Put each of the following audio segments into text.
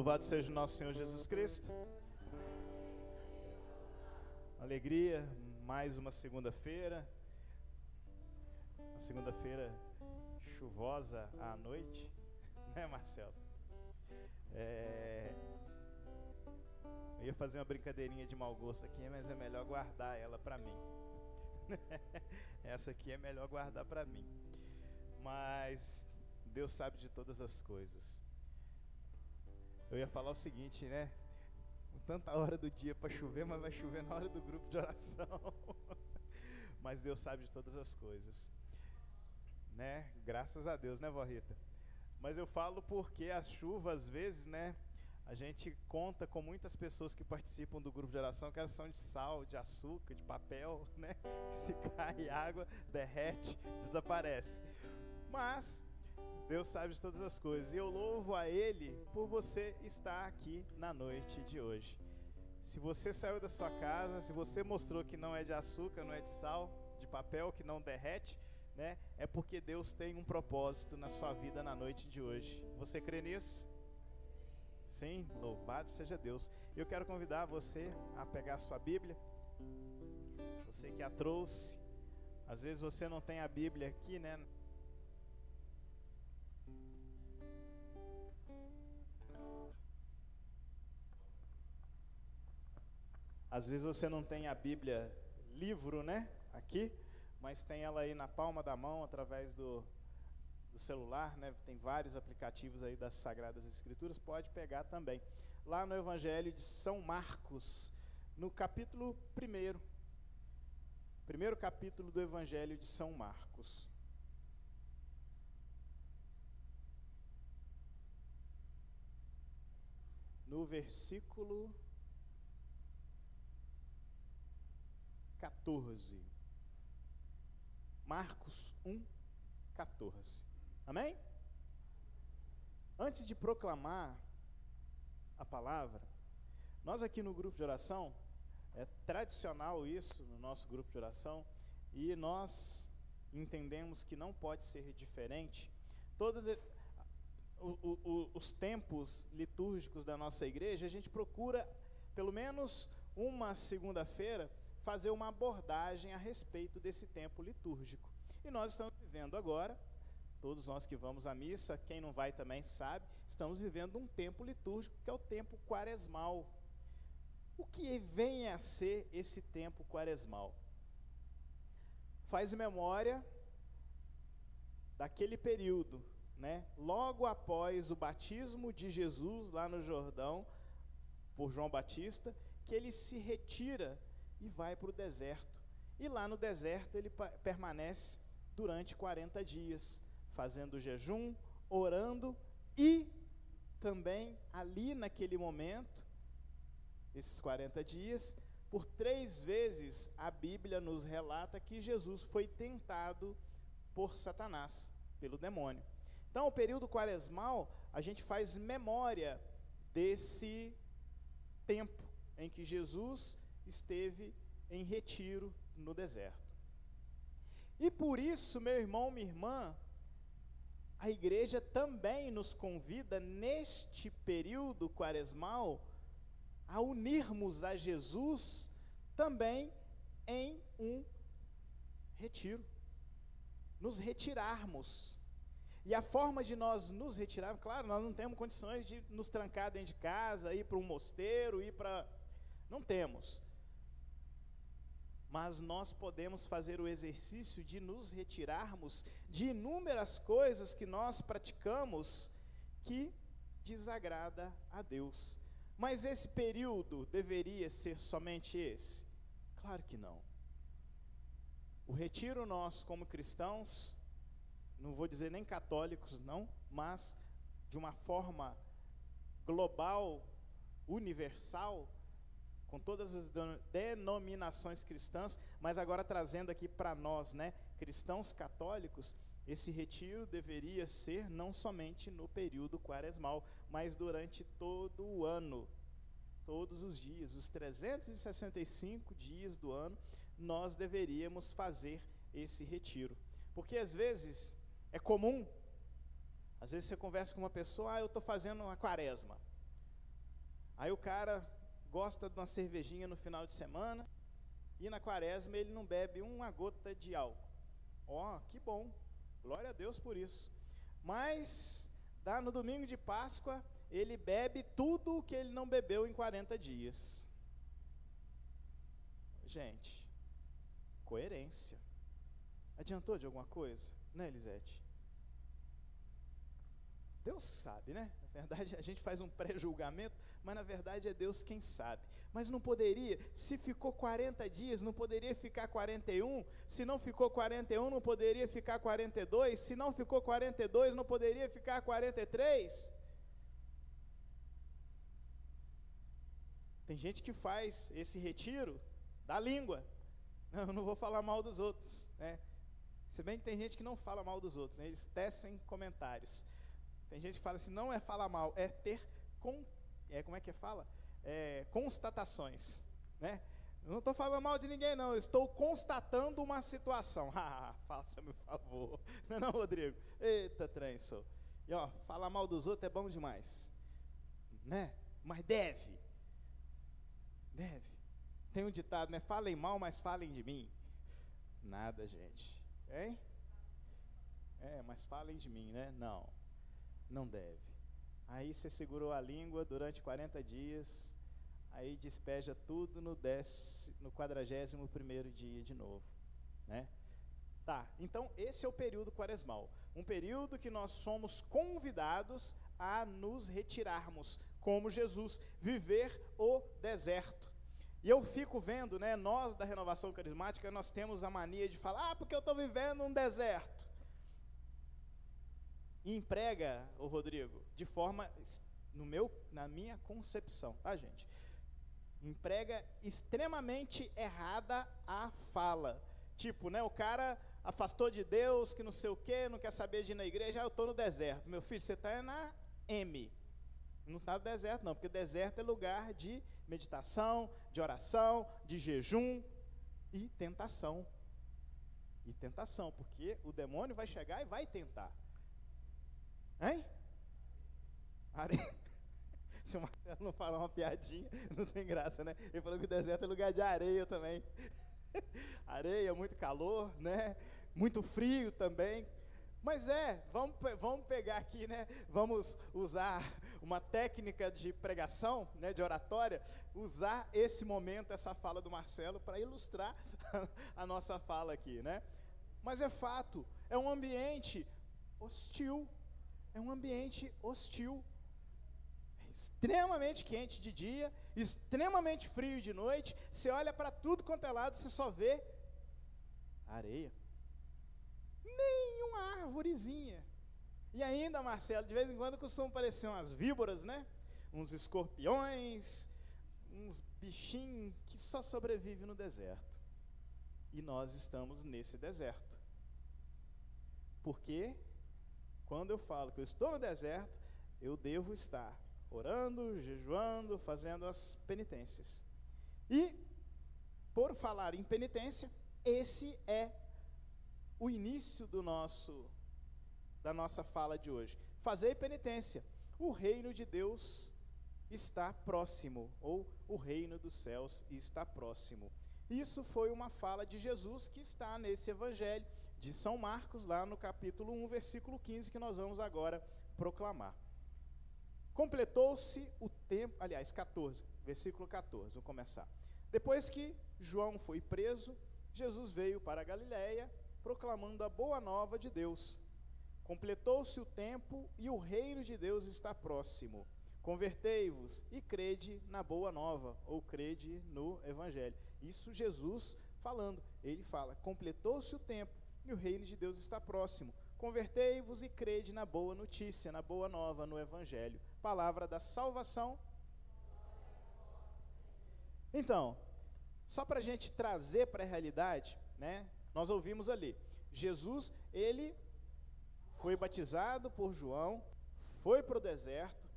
Louvado seja o nosso Senhor Jesus Cristo. Alegria, mais uma segunda-feira. Uma segunda-feira chuvosa à noite, né, Marcelo? É... Eu ia fazer uma brincadeirinha de mau gosto aqui, mas é melhor guardar ela para mim. Essa aqui é melhor guardar para mim. Mas Deus sabe de todas as coisas. Eu ia falar o seguinte, né? Tanta hora do dia para chover, mas vai chover na hora do grupo de oração. mas Deus sabe de todas as coisas. Né? Graças a Deus, né, vó Rita? Mas eu falo porque as chuvas, às vezes, né? A gente conta com muitas pessoas que participam do grupo de oração que elas são de sal, de açúcar, de papel, né? Que se cai água, derrete, desaparece. Mas Deus sabe de todas as coisas. E eu louvo a Ele por você estar aqui na noite de hoje. Se você saiu da sua casa, se você mostrou que não é de açúcar, não é de sal, de papel, que não derrete, né? É porque Deus tem um propósito na sua vida na noite de hoje. Você crê nisso? Sim, louvado seja Deus. Eu quero convidar você a pegar a sua Bíblia. Você que a trouxe. Às vezes você não tem a Bíblia aqui, né? Às vezes você não tem a Bíblia livro, né? Aqui, mas tem ela aí na palma da mão através do, do celular, né? Tem vários aplicativos aí das Sagradas Escrituras, pode pegar também. Lá no Evangelho de São Marcos, no capítulo 1. Primeiro capítulo do Evangelho de São Marcos. No versículo 14. Marcos 1, 14. Amém? Antes de proclamar a palavra, nós aqui no grupo de oração, é tradicional isso no nosso grupo de oração, e nós entendemos que não pode ser diferente. Todos os tempos litúrgicos da nossa igreja, a gente procura, pelo menos uma segunda-feira, fazer uma abordagem a respeito desse tempo litúrgico. E nós estamos vivendo agora, todos nós que vamos à missa, quem não vai também sabe, estamos vivendo um tempo litúrgico que é o tempo quaresmal. O que vem a ser esse tempo quaresmal? Faz memória daquele período, né? Logo após o batismo de Jesus lá no Jordão por João Batista, que ele se retira e vai para o deserto. E lá no deserto ele permanece durante 40 dias, fazendo jejum, orando e também ali naquele momento, esses 40 dias, por três vezes a Bíblia nos relata que Jesus foi tentado por Satanás, pelo demônio. Então, o período quaresmal, a gente faz memória desse tempo em que Jesus esteve em retiro no deserto. E por isso, meu irmão, minha irmã, a igreja também nos convida neste período quaresmal a unirmos a Jesus também em um retiro. Nos retirarmos. E a forma de nós nos retirarmos, claro, nós não temos condições de nos trancar dentro de casa, ir para um mosteiro, ir para. Não temos mas nós podemos fazer o exercício de nos retirarmos de inúmeras coisas que nós praticamos que desagrada a Deus. Mas esse período deveria ser somente esse? Claro que não. O retiro nosso como cristãos, não vou dizer nem católicos não, mas de uma forma global, universal, com todas as denominações cristãs, mas agora trazendo aqui para nós, né, cristãos católicos, esse retiro deveria ser não somente no período quaresmal, mas durante todo o ano, todos os dias, os 365 dias do ano, nós deveríamos fazer esse retiro. Porque às vezes é comum, às vezes você conversa com uma pessoa, ah, eu estou fazendo uma quaresma. Aí o cara gosta de uma cervejinha no final de semana e na quaresma ele não bebe uma gota de álcool. Ó, oh, que bom. Glória a Deus por isso. Mas dá no domingo de Páscoa, ele bebe tudo o que ele não bebeu em 40 dias. Gente, coerência. Adiantou de alguma coisa? Né, Elisete? Deus sabe, né? Na verdade, a gente faz um pré-julgamento, mas na verdade é Deus quem sabe. Mas não poderia, se ficou 40 dias, não poderia ficar 41, se não ficou 41, não poderia ficar 42, se não ficou 42, não poderia ficar 43. Tem gente que faz esse retiro da língua. Não, eu não vou falar mal dos outros, né? Se bem que tem gente que não fala mal dos outros, né? eles tecem comentários. Tem gente que fala assim, não é falar mal, é ter com, é, como é que fala? É, constatações, né? Eu não estou falando mal de ninguém, não. Eu estou constatando uma situação. Ah, faça-me favor. Não é não, Rodrigo? Eita, trem, sou. E ó, falar mal dos outros é bom demais. Né? Mas deve. Deve. Tem um ditado, né? Falem mal, mas falem de mim. Nada, gente. Hein? É, mas falem de mim, né? Não não deve. Aí você segurou a língua durante 40 dias, aí despeja tudo no, no 41 primeiro dia de novo, né? Tá, então esse é o período quaresmal, um período que nós somos convidados a nos retirarmos, como Jesus, viver o deserto. E eu fico vendo, né, nós da renovação carismática, nós temos a mania de falar, ah, porque eu estou vivendo um deserto e emprega o Rodrigo de forma no meu na minha concepção, tá, gente? Emprega extremamente errada a fala. Tipo, né, o cara afastou de Deus, que não sei o quê, não quer saber de ir na igreja, ah, eu estou no deserto. Meu filho, você está na M. Não está no deserto, não, porque deserto é lugar de meditação, de oração, de jejum e tentação. E tentação, porque o demônio vai chegar e vai tentar. Hein? Areia. Se o Marcelo não falar uma piadinha, não tem graça, né? Ele falou que o deserto é lugar de areia também. areia, muito calor, né? Muito frio também. Mas é, vamos, vamos pegar aqui, né? Vamos usar uma técnica de pregação, né, de oratória, usar esse momento, essa fala do Marcelo, para ilustrar a nossa fala aqui, né? Mas é fato, é um ambiente hostil, é um ambiente hostil. Extremamente quente de dia, extremamente frio de noite. Você olha para tudo quanto é lado, você só vê areia. Nenhuma árvorezinha. E ainda, Marcelo, de vez em quando costumam aparecer umas víboras, né? Uns escorpiões, uns bichinhos que só sobrevivem no deserto. E nós estamos nesse deserto. Por quê? Quando eu falo que eu estou no deserto, eu devo estar orando, jejuando, fazendo as penitências. E, por falar em penitência, esse é o início do nosso da nossa fala de hoje. Fazer penitência. O reino de Deus está próximo, ou o reino dos céus está próximo. Isso foi uma fala de Jesus que está nesse evangelho de São Marcos, lá no capítulo 1, versículo 15, que nós vamos agora proclamar. Completou-se o tempo, aliás, 14, versículo 14, vou começar. Depois que João foi preso, Jesus veio para a Galiléia, proclamando a boa nova de Deus. Completou-se o tempo e o reino de Deus está próximo. Convertei-vos e crede na boa nova, ou crede no evangelho. Isso Jesus falando. Ele fala: completou-se o tempo e o reino de Deus está próximo. Convertei-vos e crede na boa notícia, na boa nova, no Evangelho. Palavra da salvação. Então, só para a gente trazer para a realidade, né? Nós ouvimos ali, Jesus, ele foi batizado por João, foi para o deserto.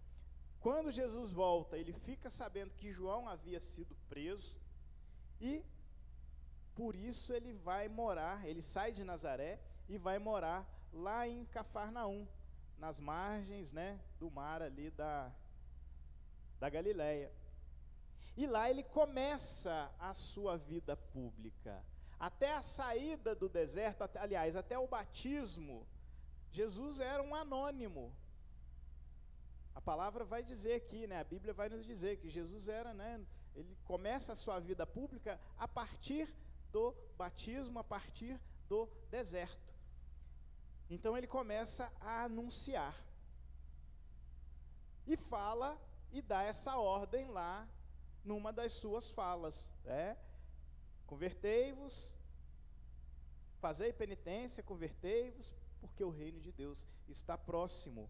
Quando Jesus volta, ele fica sabendo que João havia sido preso e por isso ele vai morar, ele sai de Nazaré e vai morar lá em Cafarnaum, nas margens, né, do mar ali da da Galileia. E lá ele começa a sua vida pública. Até a saída do deserto, até, aliás, até o batismo, Jesus era um anônimo. A palavra vai dizer aqui, né? A Bíblia vai nos dizer que Jesus era, né? Ele começa a sua vida pública a partir do batismo, a partir do deserto. Então ele começa a anunciar. E fala e dá essa ordem lá numa das suas falas, né? Convertei-vos, fazei penitência, convertei-vos, porque o reino de Deus está próximo.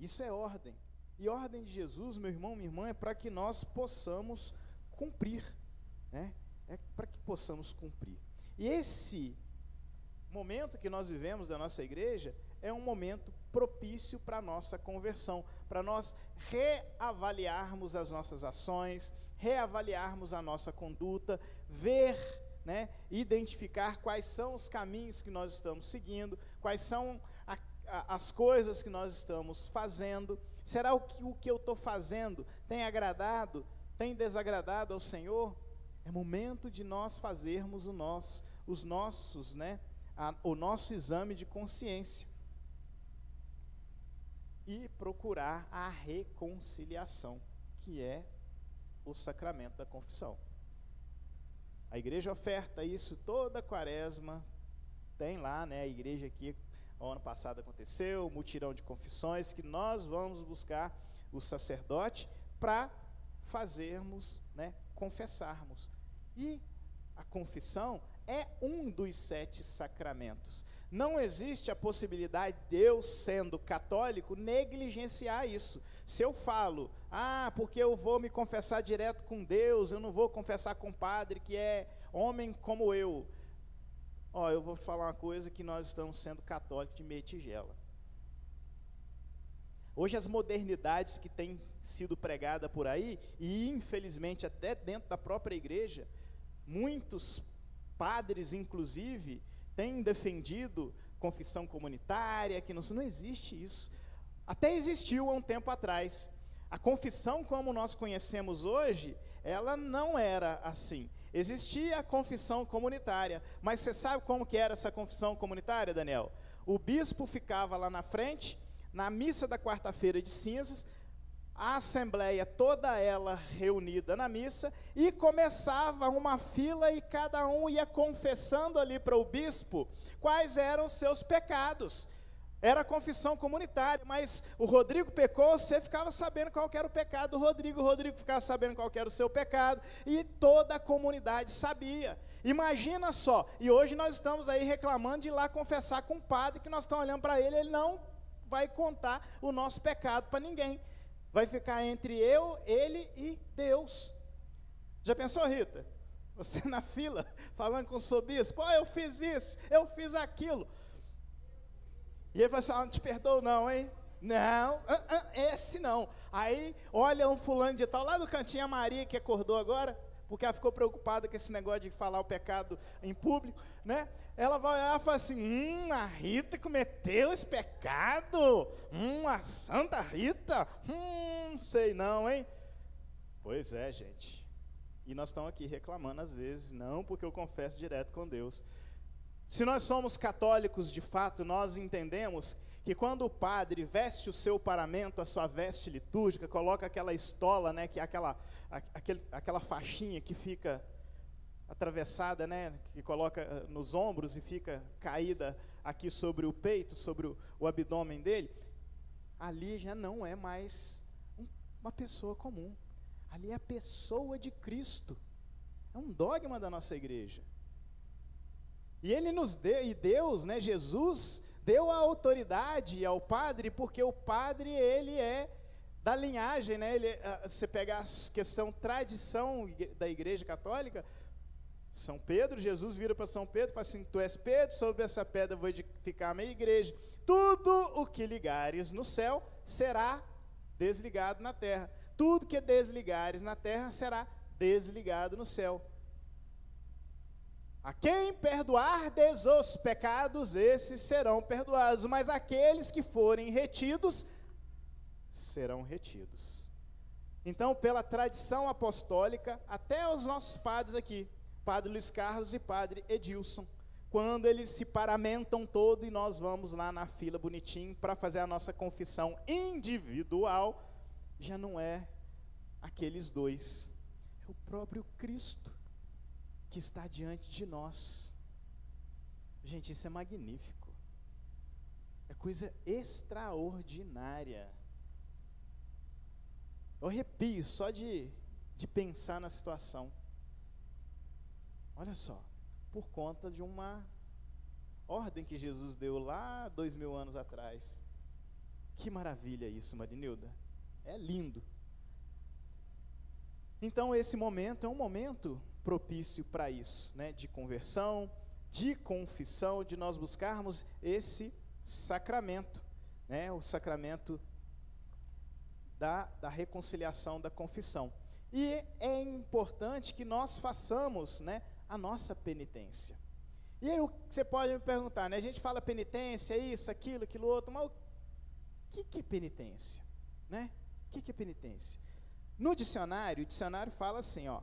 Isso é ordem. E ordem de Jesus, meu irmão, minha irmã, é para que nós possamos cumprir, né? Possamos cumprir. E esse momento que nós vivemos da nossa igreja é um momento propício para a nossa conversão, para nós reavaliarmos as nossas ações, reavaliarmos a nossa conduta, ver, né, identificar quais são os caminhos que nós estamos seguindo, quais são a, a, as coisas que nós estamos fazendo. Será o que o que eu estou fazendo tem agradado, tem desagradado ao Senhor? É momento de nós fazermos o nosso, os nossos, né, a, o nosso exame de consciência e procurar a reconciliação, que é o sacramento da confissão. A igreja oferta isso toda quaresma, tem lá, né, a igreja aqui, ano passado aconteceu, o mutirão de confissões, que nós vamos buscar o sacerdote para fazermos, né, confessarmos. E a confissão é um dos sete sacramentos. Não existe a possibilidade de eu, sendo católico, negligenciar isso. Se eu falo, ah, porque eu vou me confessar direto com Deus, eu não vou confessar com o padre que é homem como eu. Ó, eu vou falar uma coisa que nós estamos sendo católicos de meia tigela. Hoje as modernidades que têm sido pregadas por aí, e infelizmente até dentro da própria igreja, muitos padres, inclusive, têm defendido confissão comunitária, que não, não existe isso. Até existiu há um tempo atrás. A confissão, como nós conhecemos hoje, ela não era assim. Existia a confissão comunitária, mas você sabe como que era essa confissão comunitária, Daniel? O bispo ficava lá na frente, na missa da quarta-feira de cinzas, a assembleia toda ela reunida na missa e começava uma fila e cada um ia confessando ali para o bispo quais eram os seus pecados. Era confissão comunitária, mas o Rodrigo pecou, você ficava sabendo qual era o pecado do Rodrigo, o Rodrigo ficava sabendo qual era o seu pecado, e toda a comunidade sabia. Imagina só, e hoje nós estamos aí reclamando de ir lá confessar com o padre, que nós estamos olhando para ele, ele não vai contar o nosso pecado para ninguém vai ficar entre eu, ele e Deus. Já pensou, Rita? Você na fila, falando com o seu oh, eu fiz isso, eu fiz aquilo. E ele fala assim, ah, não te perdoo não, hein? Não, esse não. Aí, olha um fulano de tal, lá do cantinho, a Maria que acordou agora, porque ela ficou preocupada com esse negócio de falar o pecado em público, né? Ela vai olhar e fala assim: hum, a Rita cometeu esse pecado, hum, a Santa Rita, hum, sei não, hein? Pois é, gente. E nós estamos aqui reclamando às vezes, não porque eu confesso direto com Deus. Se nós somos católicos de fato, nós entendemos que quando o padre veste o seu paramento, a sua veste litúrgica, coloca aquela estola, né, que é aquela aquele, aquela faixinha que fica atravessada, né, que coloca eh, nos ombros e fica caída aqui sobre o peito, sobre o, o abdômen dele, ali já não é mais um, uma pessoa comum. Ali é a pessoa de Cristo. É um dogma da nossa igreja. E ele nos deu, e Deus, né, Jesus, deu a autoridade ao padre, porque o padre, ele é da linhagem, né? Ele, ah, você pegar a questão tradição da Igreja Católica, São Pedro, Jesus vira para São Pedro e fala assim: Tu és Pedro, sobre essa pedra vou edificar a minha igreja. Tudo o que ligares no céu será desligado na terra. Tudo que desligares na terra será desligado no céu. A quem perdoardes os pecados, esses serão perdoados, mas aqueles que forem retidos serão retidos. Então, pela tradição apostólica, até os nossos padres aqui, Padre Luiz Carlos e Padre Edilson, quando eles se paramentam todo e nós vamos lá na fila bonitinho para fazer a nossa confissão individual, já não é aqueles dois, é o próprio Cristo que está diante de nós. Gente, isso é magnífico. É coisa extraordinária. Eu arrepio só de, de pensar na situação. Olha só, por conta de uma ordem que Jesus deu lá dois mil anos atrás. Que maravilha isso, Marinilda. É lindo. Então, esse momento é um momento propício para isso, né? de conversão, de confissão, de nós buscarmos esse sacramento, né? o sacramento da, da reconciliação, da confissão. E é importante que nós façamos né, a nossa penitência. E aí você pode me perguntar, né? A gente fala penitência, isso, aquilo, aquilo outro, mas o que, que é penitência? Né? O que, que é penitência? No dicionário, o dicionário fala assim, ó,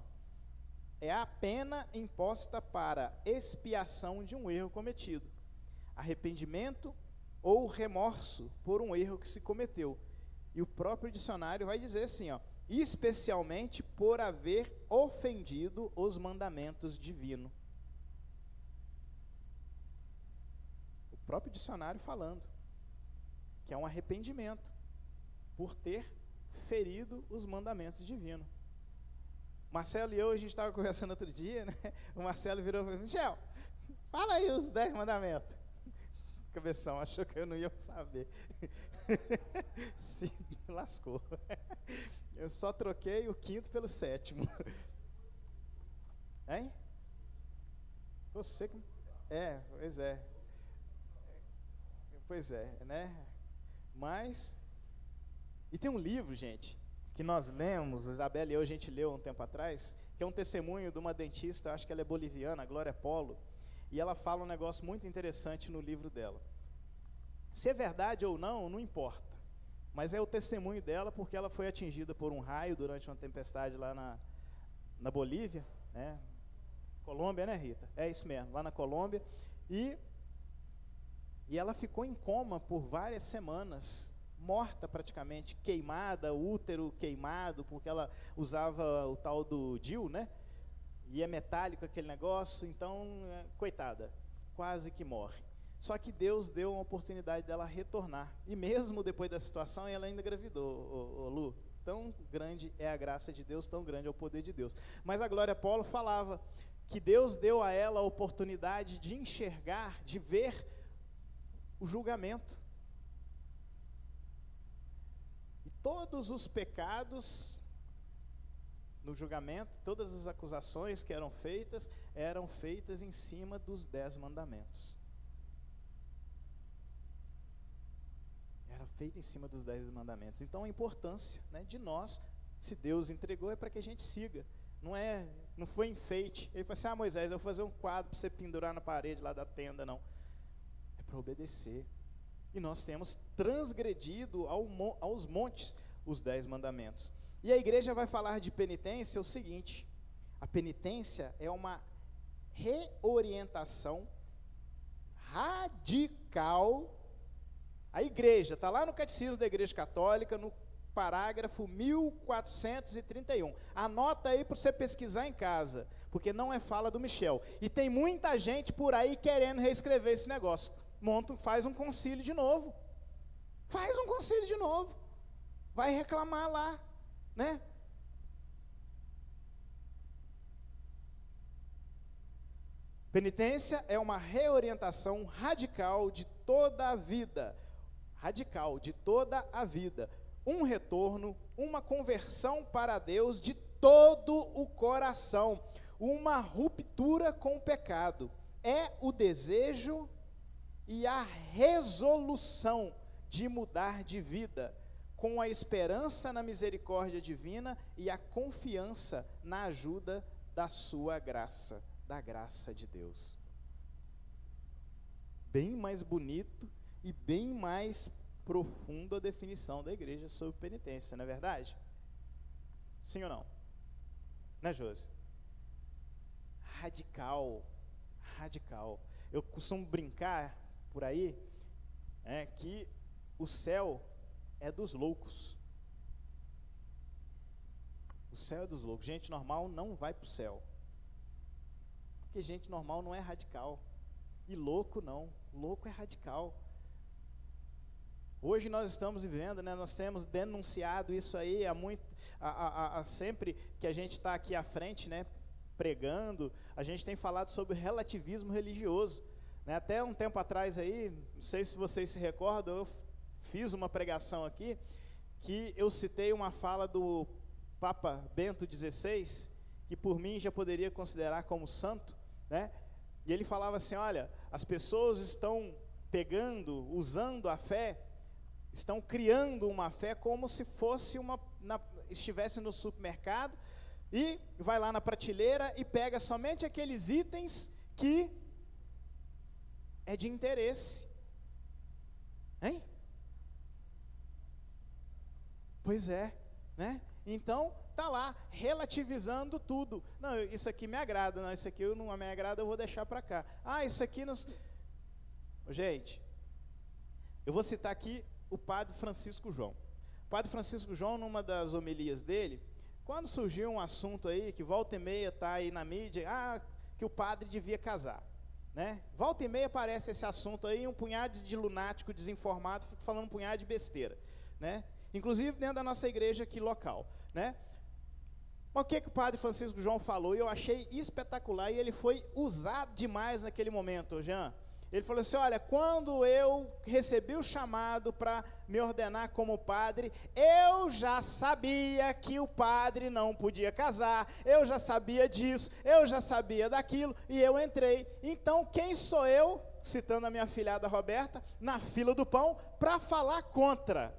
é a pena imposta para expiação de um erro cometido, arrependimento ou remorso por um erro que se cometeu. E o próprio dicionário vai dizer assim, ó, especialmente por haver ofendido os mandamentos divinos. O próprio dicionário falando que é um arrependimento por ter ferido os mandamentos divinos. Marcelo e eu, a gente estava conversando outro dia, né? O Marcelo virou para mim, Michel, fala aí os dez mandamentos. Cabeção, achou que eu não ia saber. Se lascou. Eu só troquei o quinto pelo sétimo. Hein? Você que. É, pois é. Pois é, né? Mas. E tem um livro, gente, que nós lemos, Isabela e eu, a gente leu um tempo atrás, que é um testemunho de uma dentista, acho que ela é boliviana, Glória Polo, e ela fala um negócio muito interessante no livro dela. Se é verdade ou não, não importa. Mas é o testemunho dela porque ela foi atingida por um raio durante uma tempestade lá na, na Bolívia, né? Colômbia, né, Rita? É isso mesmo, lá na Colômbia. E, e ela ficou em coma por várias semanas, morta praticamente, queimada, útero queimado, porque ela usava o tal do DIL, né? E é metálico aquele negócio, então, é, coitada, quase que morre. Só que Deus deu uma oportunidade dela retornar. E mesmo depois da situação, ela ainda engravidou, ô, Lu. Tão grande é a graça de Deus, tão grande é o poder de Deus. Mas a Glória Paulo falava que Deus deu a ela a oportunidade de enxergar, de ver o julgamento. E todos os pecados no julgamento, todas as acusações que eram feitas, eram feitas em cima dos dez mandamentos. feita em cima dos dez mandamentos. Então a importância né, de nós, se Deus entregou, é para que a gente siga. Não é, não foi enfeite. Ele falou assim: Ah, Moisés, eu vou fazer um quadro para você pendurar na parede lá da tenda, não. É para obedecer. E nós temos transgredido ao, aos montes os dez mandamentos. E a igreja vai falar de penitência o seguinte: a penitência é uma reorientação radical a igreja, está lá no Catecismo da Igreja Católica, no parágrafo 1431. Anota aí para você pesquisar em casa, porque não é fala do Michel. E tem muita gente por aí querendo reescrever esse negócio. Monta, faz um concílio de novo. Faz um concílio de novo. Vai reclamar lá, né? Penitência é uma reorientação radical de toda a vida radical de toda a vida, um retorno, uma conversão para Deus de todo o coração, uma ruptura com o pecado. É o desejo e a resolução de mudar de vida, com a esperança na misericórdia divina e a confiança na ajuda da sua graça, da graça de Deus. Bem mais bonito e bem mais profunda definição da igreja sobre penitência, não é verdade? Sim ou não? Né, Josi? Radical, radical. Eu costumo brincar por aí é, que o céu é dos loucos. O céu é dos loucos. Gente normal não vai para o céu. Porque gente normal não é radical. E louco não. Louco é radical. Hoje nós estamos vivendo, né, nós temos denunciado isso aí há muito, a, a, sempre que a gente está aqui à frente, né, pregando, a gente tem falado sobre relativismo religioso. Né, até um tempo atrás aí, não sei se vocês se recordam, eu fiz uma pregação aqui que eu citei uma fala do Papa Bento XVI, que por mim já poderia considerar como santo, né? E ele falava assim: olha, as pessoas estão pegando, usando a fé estão criando uma fé como se fosse uma na, estivesse no supermercado e vai lá na prateleira e pega somente aqueles itens que é de interesse. Hein? Pois é, né? Então, tá lá relativizando tudo. Não, isso aqui me agrada, não, isso aqui não me agrada, eu vou deixar para cá. Ah, isso aqui nos Gente, eu vou citar aqui o padre Francisco João. O padre Francisco João, numa das homilias dele, quando surgiu um assunto aí, que volta e meia está aí na mídia, ah, que o padre devia casar. Né? Volta e meia aparece esse assunto aí, um punhado de lunático desinformado fica falando um punhado de besteira. Né? Inclusive dentro da nossa igreja aqui local. Né? Mas o que, que o padre Francisco João falou? E eu achei espetacular, e ele foi usado demais naquele momento, Jean. Ele falou assim: Olha, quando eu recebi o chamado para me ordenar como padre, eu já sabia que o padre não podia casar, eu já sabia disso, eu já sabia daquilo, e eu entrei. Então, quem sou eu, citando a minha filhada Roberta, na fila do pão, para falar contra?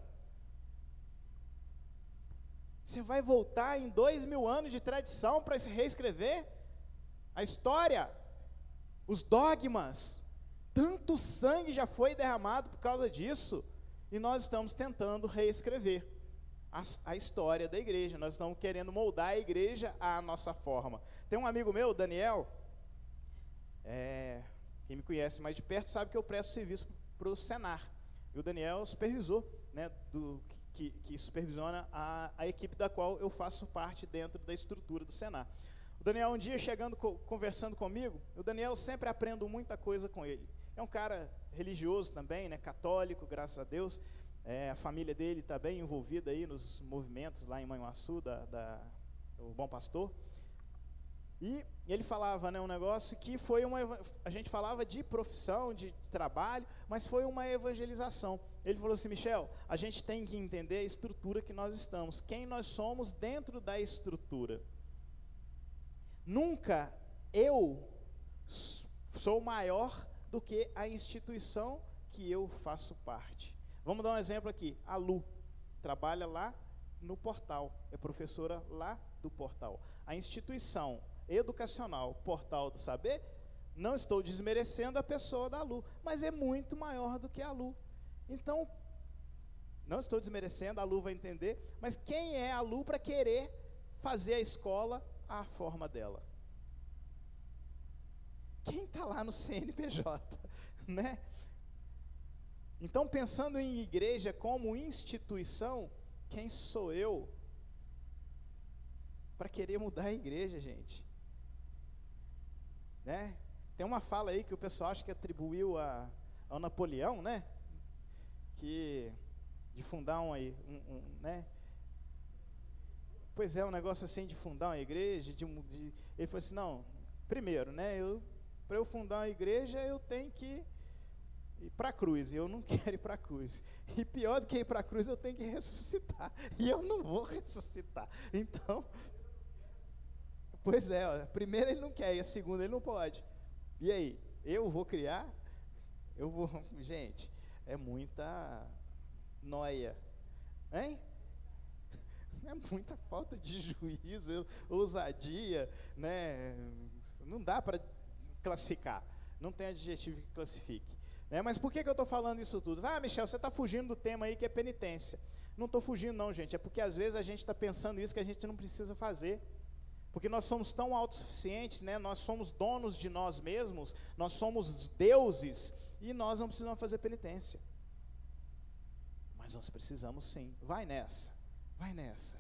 Você vai voltar em dois mil anos de tradição para reescrever a história, os dogmas, tanto sangue já foi derramado por causa disso, e nós estamos tentando reescrever a, a, história da igreja, nós estamos querendo moldar a igreja à nossa forma. Tem um amigo meu, Daniel, é, quem me conhece mais de perto sabe que eu presto serviço para o Senar, e o Daniel é o supervisor, né, do, que, que supervisiona a, a equipe da qual eu faço parte dentro da estrutura do Senar. O Daniel, um dia chegando, conversando comigo, o Daniel sempre aprendo muita coisa com ele. É um cara religioso também, né, católico, graças a Deus. É, a família dele está bem envolvida aí nos movimentos lá em Manhuaçu, da, da, do Bom Pastor. E ele falava né, um negócio que foi uma. A gente falava de profissão, de trabalho, mas foi uma evangelização. Ele falou assim: Michel, a gente tem que entender a estrutura que nós estamos, quem nós somos dentro da estrutura. Nunca eu sou maior do que a instituição que eu faço parte. Vamos dar um exemplo aqui. A Lu trabalha lá no portal, é professora lá do portal. A instituição educacional Portal do Saber, não estou desmerecendo a pessoa da Lu, mas é muito maior do que a Lu. Então, não estou desmerecendo, a Lu vai entender, mas quem é a Lu para querer fazer a escola à forma dela? Quem está lá no CNPJ, né? Então, pensando em igreja como instituição, quem sou eu para querer mudar a igreja, gente? Né? Tem uma fala aí que o pessoal acha que atribuiu a, ao Napoleão, né? Que de fundar um, um, um né? Pois é, um negócio assim de fundar uma igreja, de, de, ele falou assim, não, primeiro, né? Eu para eu fundar uma igreja, eu tenho que ir para a cruz, e eu não quero ir para a cruz. E pior do que ir para a cruz, eu tenho que ressuscitar, e eu não vou ressuscitar. Então, pois é, ó, a primeira ele não quer, e a segunda ele não pode. E aí, eu vou criar? Eu vou, gente, é muita noia, hein? É muita falta de juízo, ousadia, né? Não dá para classificar. Não tem adjetivo que classifique. Né? Mas por que, que eu estou falando isso tudo? Ah, Michel, você está fugindo do tema aí que é penitência. Não estou fugindo, não, gente. É porque às vezes a gente está pensando isso que a gente não precisa fazer. Porque nós somos tão autossuficientes, né? nós somos donos de nós mesmos, nós somos deuses e nós não precisamos fazer penitência. Mas nós precisamos sim. Vai nessa, vai nessa,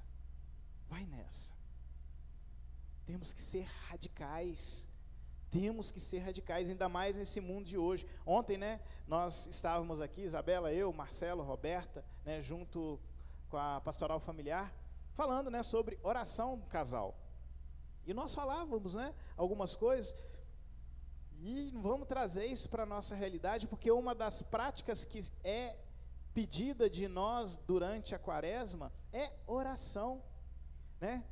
vai nessa. Temos que ser radicais. Temos que ser radicais, ainda mais nesse mundo de hoje. Ontem, né, nós estávamos aqui, Isabela, eu, Marcelo, Roberta, né, junto com a pastoral familiar, falando, né, sobre oração casal. E nós falávamos, né, algumas coisas, e vamos trazer isso para a nossa realidade, porque uma das práticas que é pedida de nós durante a quaresma é oração, né?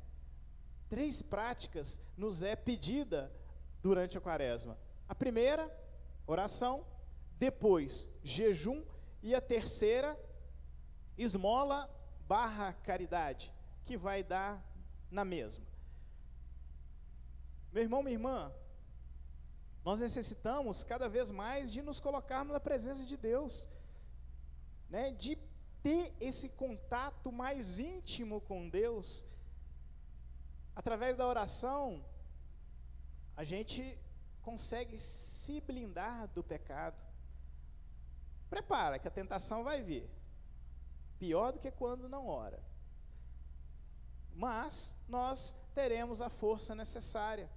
Três práticas nos é pedida durante a quaresma. A primeira, oração, depois, jejum, e a terceira, esmola barra caridade, que vai dar na mesma. Meu irmão, minha irmã, nós necessitamos cada vez mais de nos colocarmos na presença de Deus, né, de ter esse contato mais íntimo com Deus. Através da oração, a gente consegue se blindar do pecado. Prepara que a tentação vai vir. Pior do que quando não ora. Mas nós teremos a força necessária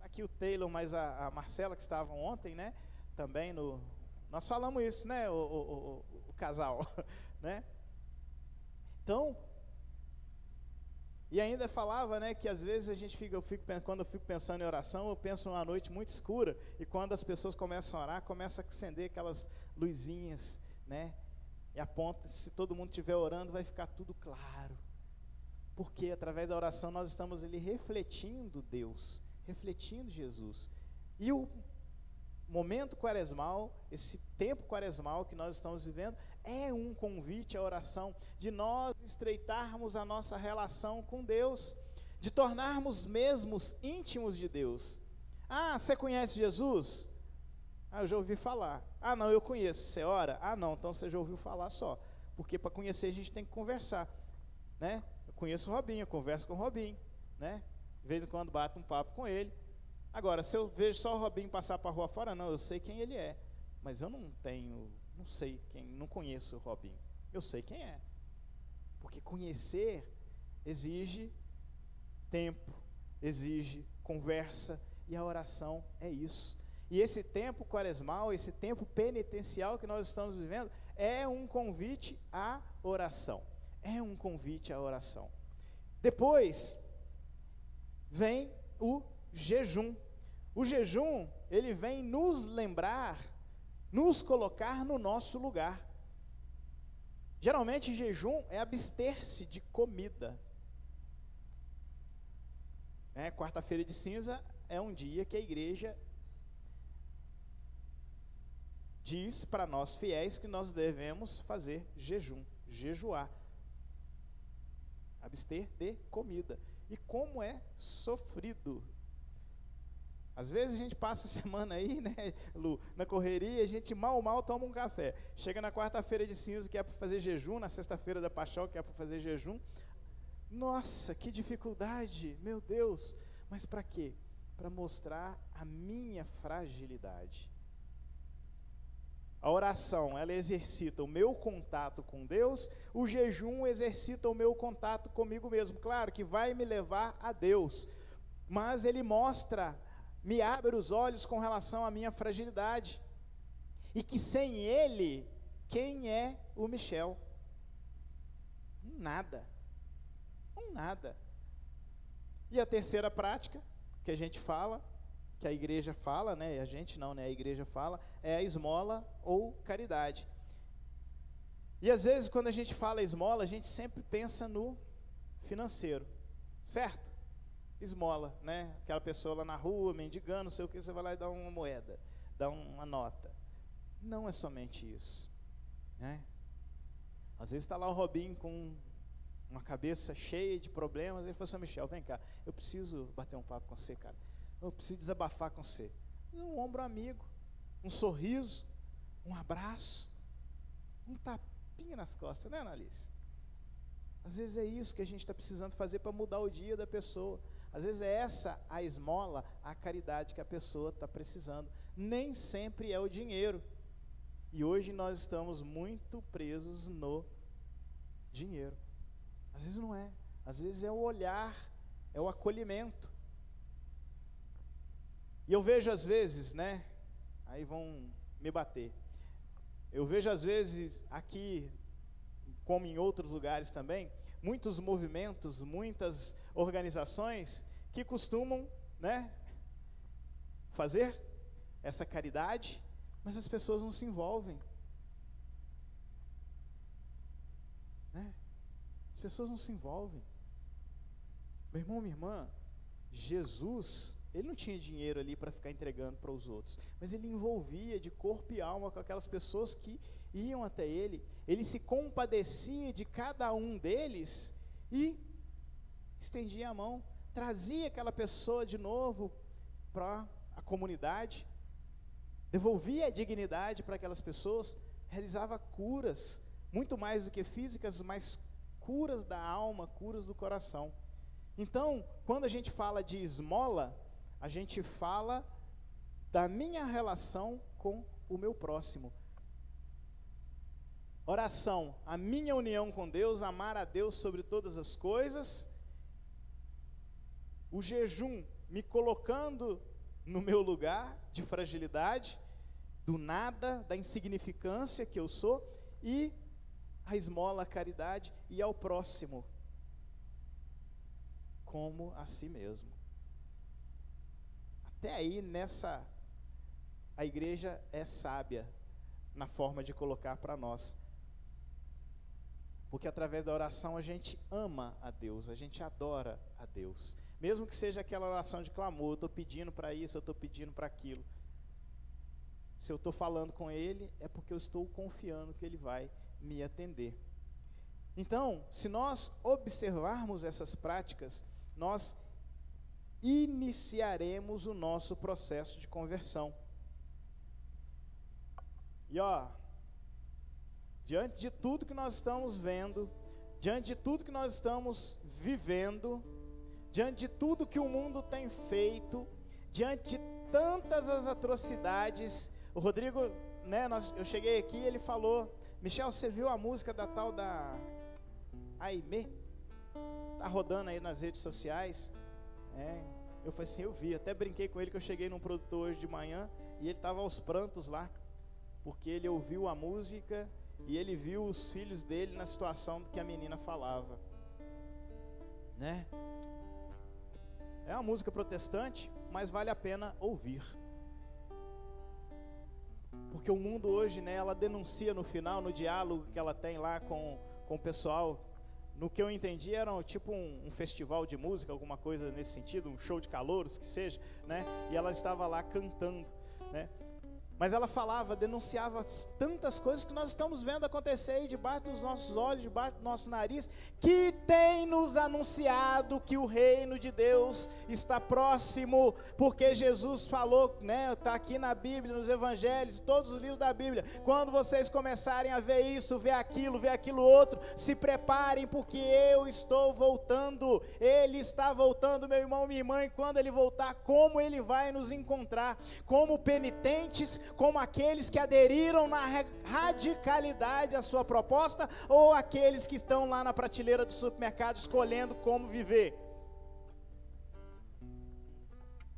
aqui o Taylor, mas a, a Marcela que estavam ontem, né? Também no. Nós falamos isso, né? O, o, o, o casal, né? Então, e ainda falava, né, que às vezes a gente fica, eu fico, quando eu fico pensando em oração, eu penso numa noite muito escura, e quando as pessoas começam a orar, começa a acender aquelas luzinhas, né? E a ponto, se todo mundo estiver orando, vai ficar tudo claro. Porque através da oração nós estamos ali refletindo Deus refletindo Jesus. E o momento quaresmal, esse tempo quaresmal que nós estamos vivendo, é um convite à oração, de nós estreitarmos a nossa relação com Deus, de tornarmos mesmos íntimos de Deus. Ah, você conhece Jesus? Ah, eu já ouvi falar. Ah, não, eu conheço. Você ora? Ah, não, então você já ouviu falar só. Porque para conhecer a gente tem que conversar. Né? Eu conheço o Robinho, eu converso com o Robinho. Né? De vez em quando bato um papo com ele. Agora, se eu vejo só o Robinho passar para a rua fora, não, eu sei quem ele é. Mas eu não tenho, não sei quem, não conheço o Robinho. Eu sei quem é. Porque conhecer exige tempo, exige conversa, e a oração é isso. E esse tempo quaresmal, esse tempo penitencial que nós estamos vivendo, é um convite à oração. É um convite à oração. Depois, vem o jejum. O jejum, ele vem nos lembrar, nos colocar no nosso lugar. Geralmente, jejum é abster-se de comida. É, Quarta-feira de cinza é um dia que a igreja diz para nós fiéis que nós devemos fazer jejum, jejuar. Abster de comida e como é sofrido. Às vezes a gente passa a semana aí, né, Lu, na correria, a gente mal, mal toma um café. Chega na quarta-feira de cinza, que é para fazer jejum, na sexta-feira da paixão, que é para fazer jejum. Nossa, que dificuldade, meu Deus. Mas para quê? Para mostrar a minha fragilidade. A oração, ela exercita o meu contato com Deus, o jejum exercita o meu contato comigo mesmo. Claro que vai me levar a Deus, mas ele mostra, me abre os olhos com relação à minha fragilidade. E que sem ele, quem é o Michel? Nada. Um nada. E a terceira prática que a gente fala que a igreja fala, né? A gente não, né? A igreja fala é a esmola ou caridade. E às vezes quando a gente fala esmola, a gente sempre pensa no financeiro, certo? Esmola, né? Aquela pessoa lá na rua mendigando, não sei o que, você vai lá e dá uma moeda, dá uma nota. Não é somente isso, né? Às vezes está lá o Robinho com uma cabeça cheia de problemas, ele falou assim, Michel, vem cá, eu preciso bater um papo com você, cara. Eu preciso desabafar com você. Um ombro amigo, um sorriso, um abraço, um tapinha nas costas, né, Analice? Às vezes é isso que a gente está precisando fazer para mudar o dia da pessoa. Às vezes é essa a esmola, a caridade que a pessoa está precisando. Nem sempre é o dinheiro. E hoje nós estamos muito presos no dinheiro. Às vezes não é. Às vezes é o olhar, é o acolhimento. E eu vejo às vezes, né? Aí vão me bater. Eu vejo às vezes aqui, como em outros lugares também, muitos movimentos, muitas organizações que costumam, né, fazer essa caridade, mas as pessoas não se envolvem. Né? As pessoas não se envolvem. Meu irmão, minha irmã, Jesus, ele não tinha dinheiro ali para ficar entregando para os outros, mas ele envolvia de corpo e alma com aquelas pessoas que iam até ele, ele se compadecia de cada um deles e estendia a mão, trazia aquela pessoa de novo para a comunidade, devolvia a dignidade para aquelas pessoas, realizava curas, muito mais do que físicas, mas curas da alma, curas do coração. Então, quando a gente fala de esmola, a gente fala da minha relação com o meu próximo. Oração, a minha união com Deus, amar a Deus sobre todas as coisas. O jejum, me colocando no meu lugar de fragilidade, do nada, da insignificância que eu sou, e a esmola, a caridade e ao próximo, como a si mesmo. Até aí, nessa, a igreja é sábia na forma de colocar para nós. Porque através da oração a gente ama a Deus, a gente adora a Deus. Mesmo que seja aquela oração de clamor, eu estou pedindo para isso, eu estou pedindo para aquilo. Se eu estou falando com Ele, é porque eu estou confiando que Ele vai me atender. Então, se nós observarmos essas práticas, nós iniciaremos o nosso processo de conversão. E ó, diante de tudo que nós estamos vendo, diante de tudo que nós estamos vivendo, diante de tudo que o mundo tem feito, diante de tantas as atrocidades, o Rodrigo, né, nós, eu cheguei aqui e ele falou, Michel, você viu a música da tal da Aimee? Tá rodando aí nas redes sociais. É, eu falei assim, eu vi, até brinquei com ele que eu cheguei num produtor hoje de manhã e ele estava aos prantos lá, porque ele ouviu a música e ele viu os filhos dele na situação que a menina falava. Né? É uma música protestante, mas vale a pena ouvir. Porque o mundo hoje, né, ela denuncia no final, no diálogo que ela tem lá com, com o pessoal. No que eu entendi, era tipo um, um festival de música, alguma coisa nesse sentido, um show de calouros, que seja, né? E ela estava lá cantando, né? Mas ela falava, denunciava tantas coisas que nós estamos vendo acontecer aí debaixo dos nossos olhos, debaixo do nosso nariz, que tem nos anunciado que o reino de Deus está próximo, porque Jesus falou, né, está aqui na Bíblia, nos evangelhos, todos os livros da Bíblia. Quando vocês começarem a ver isso, ver aquilo, ver aquilo outro, se preparem, porque eu estou voltando. Ele está voltando, meu irmão, minha irmã, e quando ele voltar, como ele vai nos encontrar? Como penitentes, como aqueles que aderiram na radicalidade à sua proposta, ou aqueles que estão lá na prateleira do supermercado escolhendo como viver.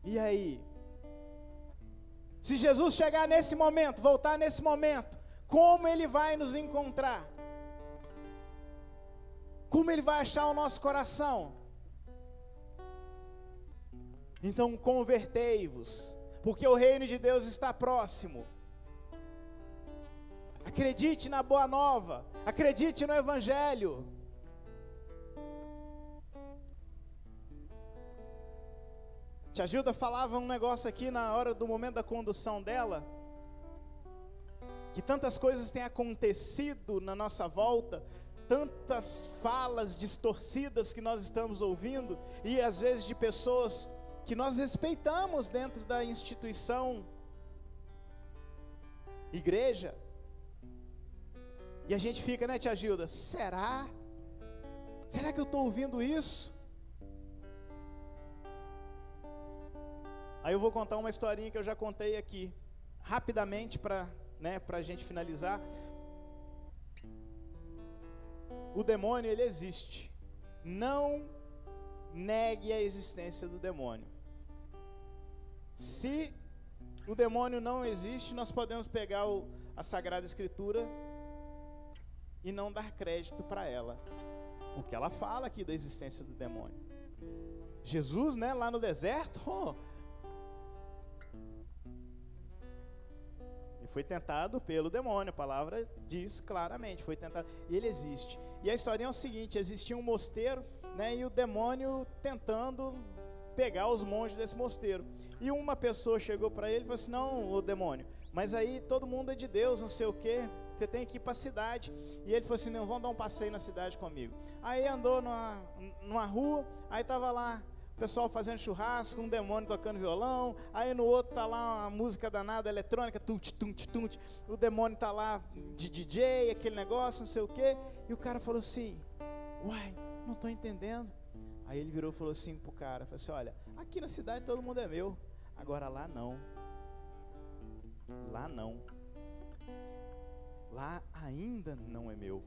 E aí? Se Jesus chegar nesse momento, voltar nesse momento, como ele vai nos encontrar? Como ele vai achar o nosso coração? Então convertei-vos porque o reino de Deus está próximo. Acredite na boa nova, acredite no Evangelho. Tia Gilda falava um negócio aqui na hora do momento da condução dela, que tantas coisas têm acontecido na nossa volta, tantas falas distorcidas que nós estamos ouvindo, e às vezes de pessoas que nós respeitamos dentro da instituição. igreja. E a gente fica, né, tia Gilda? Será? Será que eu estou ouvindo isso? Aí eu vou contar uma historinha que eu já contei aqui, rapidamente para né, a gente finalizar. O demônio, ele existe. Não negue a existência do demônio. Se o demônio não existe, nós podemos pegar o, a Sagrada Escritura e não dar crédito para ela, porque ela fala aqui da existência do demônio. Jesus, né, lá no deserto, oh, ele foi tentado pelo demônio, a palavra diz claramente, foi tentado, e ele existe. E a história é o seguinte: existia um mosteiro, né, e o demônio tentando pegar os monges desse mosteiro. E uma pessoa chegou para ele e falou assim: Não, o demônio, mas aí todo mundo é de Deus, não sei o quê, você tem que ir para a cidade. E ele falou assim: Não, vamos dar um passeio na cidade comigo. Aí andou numa, numa rua, aí estava lá o pessoal fazendo churrasco, um demônio tocando violão, aí no outro tá lá uma música danada eletrônica, tut, tut, tut, o demônio tá lá de DJ, aquele negócio, não sei o quê, e o cara falou assim: Uai, não estou entendendo. Aí ele virou e falou assim pro cara: falou assim, Olha, aqui na cidade todo mundo é meu. Agora lá não. Lá não. Lá ainda não é meu.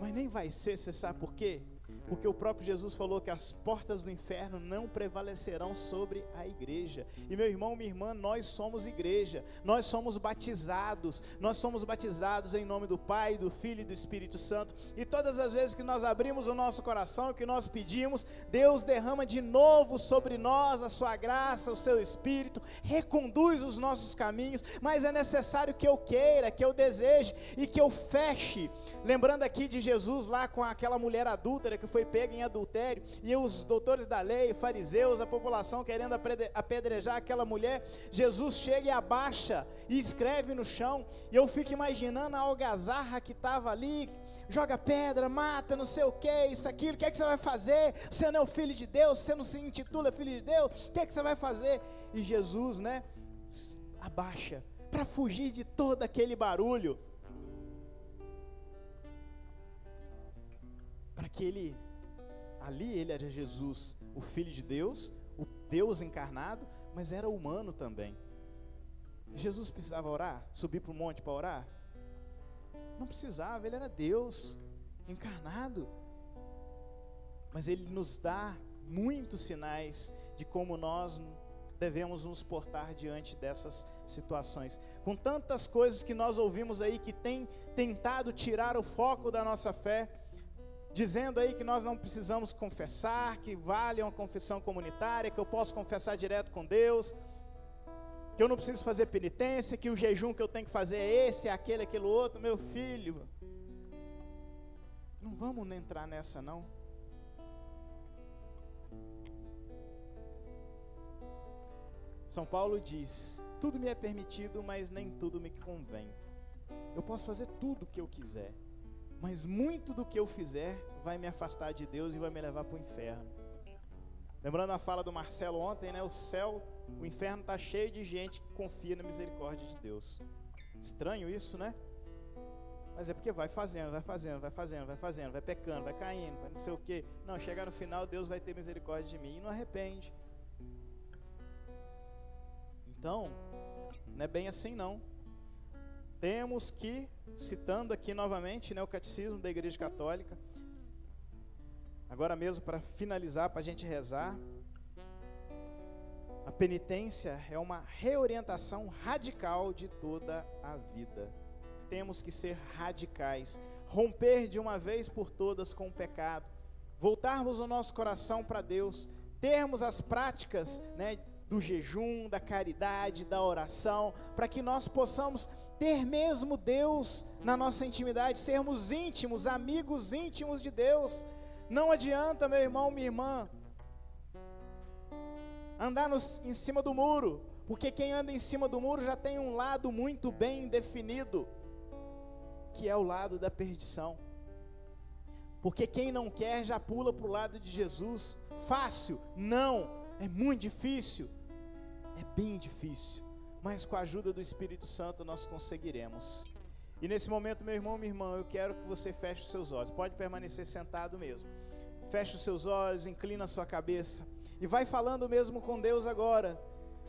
Mas nem vai ser, você sabe por quê? Porque o próprio Jesus falou que as portas do inferno não prevalecerão sobre a igreja. E meu irmão, minha irmã, nós somos igreja. Nós somos batizados. Nós somos batizados em nome do Pai, do Filho e do Espírito Santo. E todas as vezes que nós abrimos o nosso coração, que nós pedimos, Deus derrama de novo sobre nós a sua graça, o seu espírito, reconduz os nossos caminhos, mas é necessário que eu queira, que eu deseje e que eu feche. Lembrando aqui de Jesus lá com aquela mulher adúltera que foi pega em adultério, e os doutores da lei, fariseus, a população querendo apedrejar aquela mulher, Jesus chega e abaixa e escreve no chão, e eu fico imaginando a algazarra que estava ali, joga pedra, mata, não sei o que, isso, aquilo, o que é que você vai fazer? Você não é o filho de Deus, você não se intitula filho de Deus, o que é que você vai fazer? E Jesus, né, abaixa, para fugir de todo aquele barulho, para que ele, ali ele era Jesus, o Filho de Deus, o Deus encarnado, mas era humano também. Jesus precisava orar, subir para o monte para orar? Não precisava, ele era Deus encarnado. Mas ele nos dá muitos sinais de como nós devemos nos portar diante dessas situações. Com tantas coisas que nós ouvimos aí que tem tentado tirar o foco da nossa fé, dizendo aí que nós não precisamos confessar, que vale uma confissão comunitária, que eu posso confessar direto com Deus, que eu não preciso fazer penitência, que o jejum que eu tenho que fazer é esse, é aquele, aquele outro, meu filho. Não vamos entrar nessa não. São Paulo diz: tudo me é permitido, mas nem tudo me convém. Eu posso fazer tudo o que eu quiser, mas muito do que eu fizer vai me afastar de Deus e vai me levar para o inferno. Lembrando a fala do Marcelo ontem, né? O céu, o inferno está cheio de gente que confia na misericórdia de Deus. Estranho isso, né? Mas é porque vai fazendo, vai fazendo, vai fazendo, vai fazendo, vai pecando, vai caindo, vai não sei o quê. Não, chegar no final, Deus vai ter misericórdia de mim e não arrepende. Então, não é bem assim não temos que, citando aqui novamente né, o catecismo da Igreja Católica, agora mesmo para finalizar, para a gente rezar, a penitência é uma reorientação radical de toda a vida. Temos que ser radicais, romper de uma vez por todas com o pecado, voltarmos o nosso coração para Deus, termos as práticas né, do jejum, da caridade, da oração, para que nós possamos ter mesmo Deus na nossa intimidade, sermos íntimos, amigos íntimos de Deus. Não adianta, meu irmão, minha irmã, andar nos, em cima do muro, porque quem anda em cima do muro já tem um lado muito bem definido, que é o lado da perdição. Porque quem não quer já pula para o lado de Jesus. Fácil? Não, é muito difícil. É bem difícil. Mas com a ajuda do Espírito Santo nós conseguiremos. E nesse momento, meu irmão, minha irmã, eu quero que você feche os seus olhos. Pode permanecer sentado mesmo. Feche os seus olhos, inclina a sua cabeça e vai falando mesmo com Deus agora.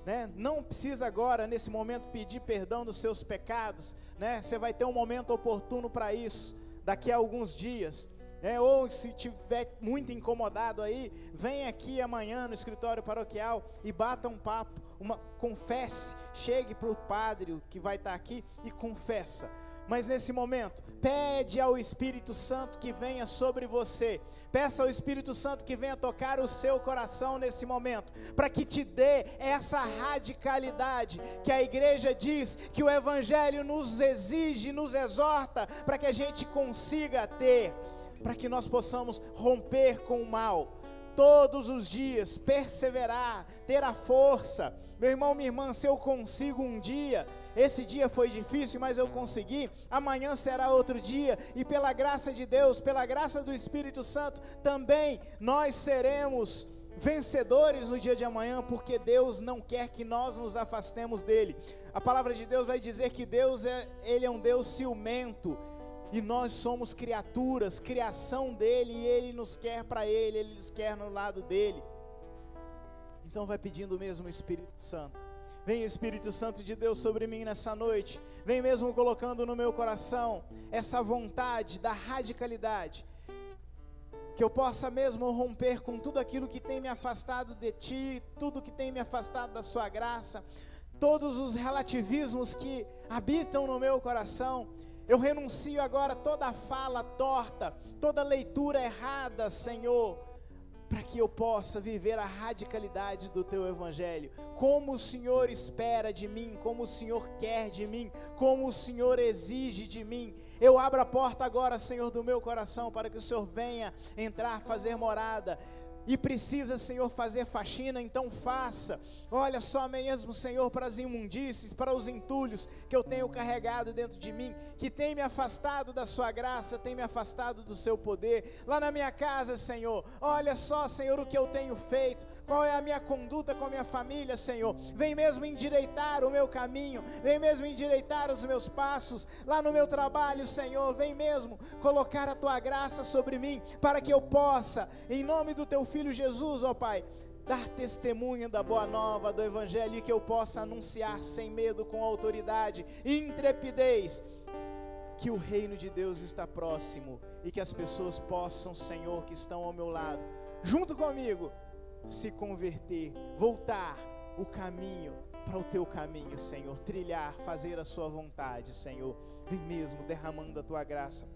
Né? Não precisa agora, nesse momento, pedir perdão dos seus pecados. Né? Você vai ter um momento oportuno para isso, daqui a alguns dias. Né? Ou se tiver muito incomodado aí, vem aqui amanhã no escritório paroquial e bata um papo, uma, confesse, chegue para o padre que vai estar tá aqui e confessa. Mas nesse momento, pede ao Espírito Santo que venha sobre você. Peça ao Espírito Santo que venha tocar o seu coração nesse momento, para que te dê essa radicalidade que a igreja diz que o Evangelho nos exige, nos exorta, para que a gente consiga ter, para que nós possamos romper com o mal todos os dias, perseverar, ter a força. Meu irmão, minha irmã, se eu consigo um dia esse dia foi difícil, mas eu consegui. Amanhã será outro dia, e pela graça de Deus, pela graça do Espírito Santo, também nós seremos vencedores no dia de amanhã, porque Deus não quer que nós nos afastemos dele. A palavra de Deus vai dizer que Deus é, ele é um Deus ciumento, e nós somos criaturas, criação dele, e ele nos quer para ele, ele nos quer no lado dele. Então vai pedindo mesmo o Espírito Santo Vem Espírito Santo de Deus sobre mim nessa noite. Vem mesmo colocando no meu coração essa vontade da radicalidade. Que eu possa mesmo romper com tudo aquilo que tem me afastado de ti, tudo que tem me afastado da sua graça, todos os relativismos que habitam no meu coração. Eu renuncio agora toda fala torta, toda leitura errada, Senhor para que eu possa viver a radicalidade do teu evangelho, como o Senhor espera de mim, como o Senhor quer de mim, como o Senhor exige de mim. Eu abro a porta agora, Senhor, do meu coração, para que o Senhor venha entrar, fazer morada e precisa, Senhor, fazer faxina, então faça. Olha só mesmo, Senhor, para as imundícies, para os entulhos que eu tenho carregado dentro de mim, que tem me afastado da Sua graça, tem me afastado do Seu poder. Lá na minha casa, Senhor, olha só, Senhor, o que eu tenho feito, qual é a minha conduta com a minha família, Senhor. Vem mesmo endireitar o meu caminho, vem mesmo endireitar os meus passos. Lá no meu trabalho, Senhor, vem mesmo colocar a Tua graça sobre mim, para que eu possa, em nome do Teu Filho, filho Jesus, ó Pai, dar testemunho da boa nova, do Evangelho, e que eu possa anunciar sem medo, com autoridade e intrepidez, que o reino de Deus está próximo e que as pessoas possam, Senhor, que estão ao meu lado, junto comigo, se converter, voltar o caminho para o teu caminho, Senhor, trilhar, fazer a sua vontade, Senhor. Vem mesmo derramando a tua graça,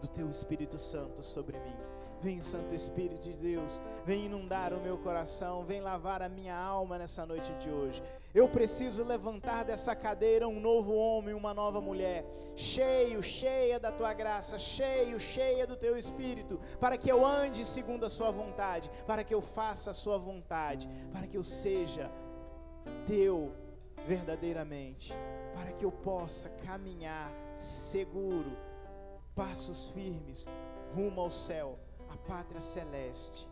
do teu Espírito Santo sobre mim. Vem, Santo Espírito de Deus, vem inundar o meu coração, vem lavar a minha alma nessa noite de hoje. Eu preciso levantar dessa cadeira um novo homem, uma nova mulher, cheio, cheia da tua graça, cheio, cheia do teu espírito, para que eu ande segundo a sua vontade, para que eu faça a sua vontade, para que eu seja teu verdadeiramente, para que eu possa caminhar seguro, passos firmes rumo ao céu pátria celeste.